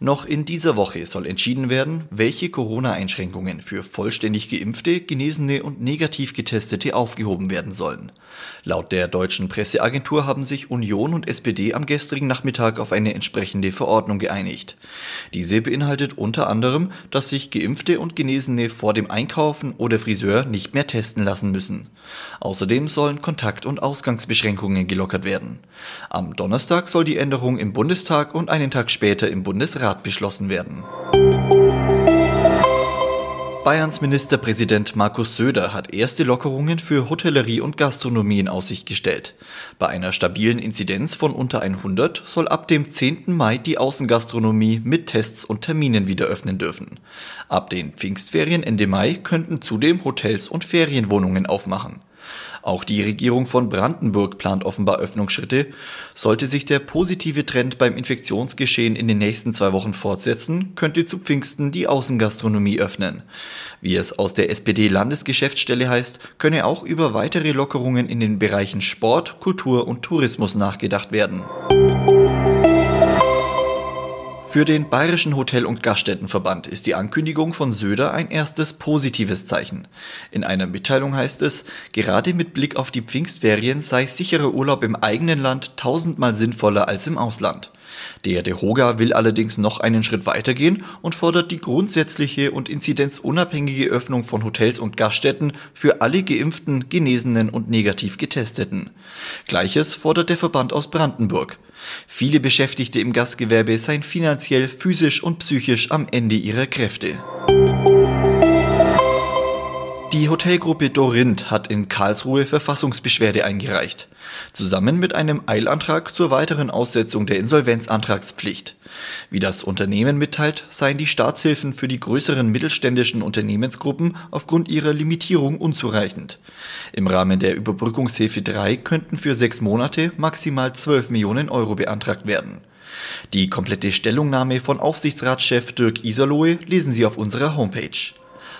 Noch in dieser Woche soll entschieden werden, welche Corona-Einschränkungen für vollständig geimpfte, Genesene und negativ Getestete aufgehoben werden sollen. Laut der deutschen Presseagentur haben sich Union und SPD am gestrigen Nachmittag auf eine entsprechende Verordnung geeinigt. Diese beinhaltet unter anderem, dass sich Geimpfte und Genesene vor dem Einkaufen oder Friseur nicht mehr testen lassen müssen. Außerdem sollen Kontakt- und Ausgangsbeschränkungen gelockert werden. Am Donnerstag soll die Änderung im Bundestag und einen Tag später im Bundesrat Rat beschlossen werden. Bayerns Ministerpräsident Markus Söder hat erste Lockerungen für Hotellerie und Gastronomie in Aussicht gestellt. Bei einer stabilen Inzidenz von unter 100 soll ab dem 10. Mai die Außengastronomie mit Tests und Terminen wieder öffnen dürfen. Ab den Pfingstferien Ende Mai könnten zudem Hotels und Ferienwohnungen aufmachen. Auch die Regierung von Brandenburg plant offenbar Öffnungsschritte. Sollte sich der positive Trend beim Infektionsgeschehen in den nächsten zwei Wochen fortsetzen, könnte zu Pfingsten die Außengastronomie öffnen. Wie es aus der SPD-Landesgeschäftsstelle heißt, könne auch über weitere Lockerungen in den Bereichen Sport, Kultur und Tourismus nachgedacht werden. Für den Bayerischen Hotel- und Gaststättenverband ist die Ankündigung von Söder ein erstes positives Zeichen. In einer Mitteilung heißt es, gerade mit Blick auf die Pfingstferien sei sicherer Urlaub im eigenen Land tausendmal sinnvoller als im Ausland. Der DeHoga will allerdings noch einen Schritt weitergehen und fordert die grundsätzliche und inzidenzunabhängige Öffnung von Hotels und Gaststätten für alle geimpften, genesenen und negativ getesteten. Gleiches fordert der Verband aus Brandenburg. Viele Beschäftigte im Gastgewerbe seien finanziell, physisch und psychisch am Ende ihrer Kräfte. Die Hotelgruppe Dorint hat in Karlsruhe Verfassungsbeschwerde eingereicht, zusammen mit einem Eilantrag zur weiteren Aussetzung der Insolvenzantragspflicht. Wie das Unternehmen mitteilt, seien die Staatshilfen für die größeren mittelständischen Unternehmensgruppen aufgrund ihrer Limitierung unzureichend. Im Rahmen der Überbrückungshilfe 3 könnten für sechs Monate maximal 12 Millionen Euro beantragt werden. Die komplette Stellungnahme von Aufsichtsratschef Dirk Iserlohe lesen Sie auf unserer Homepage.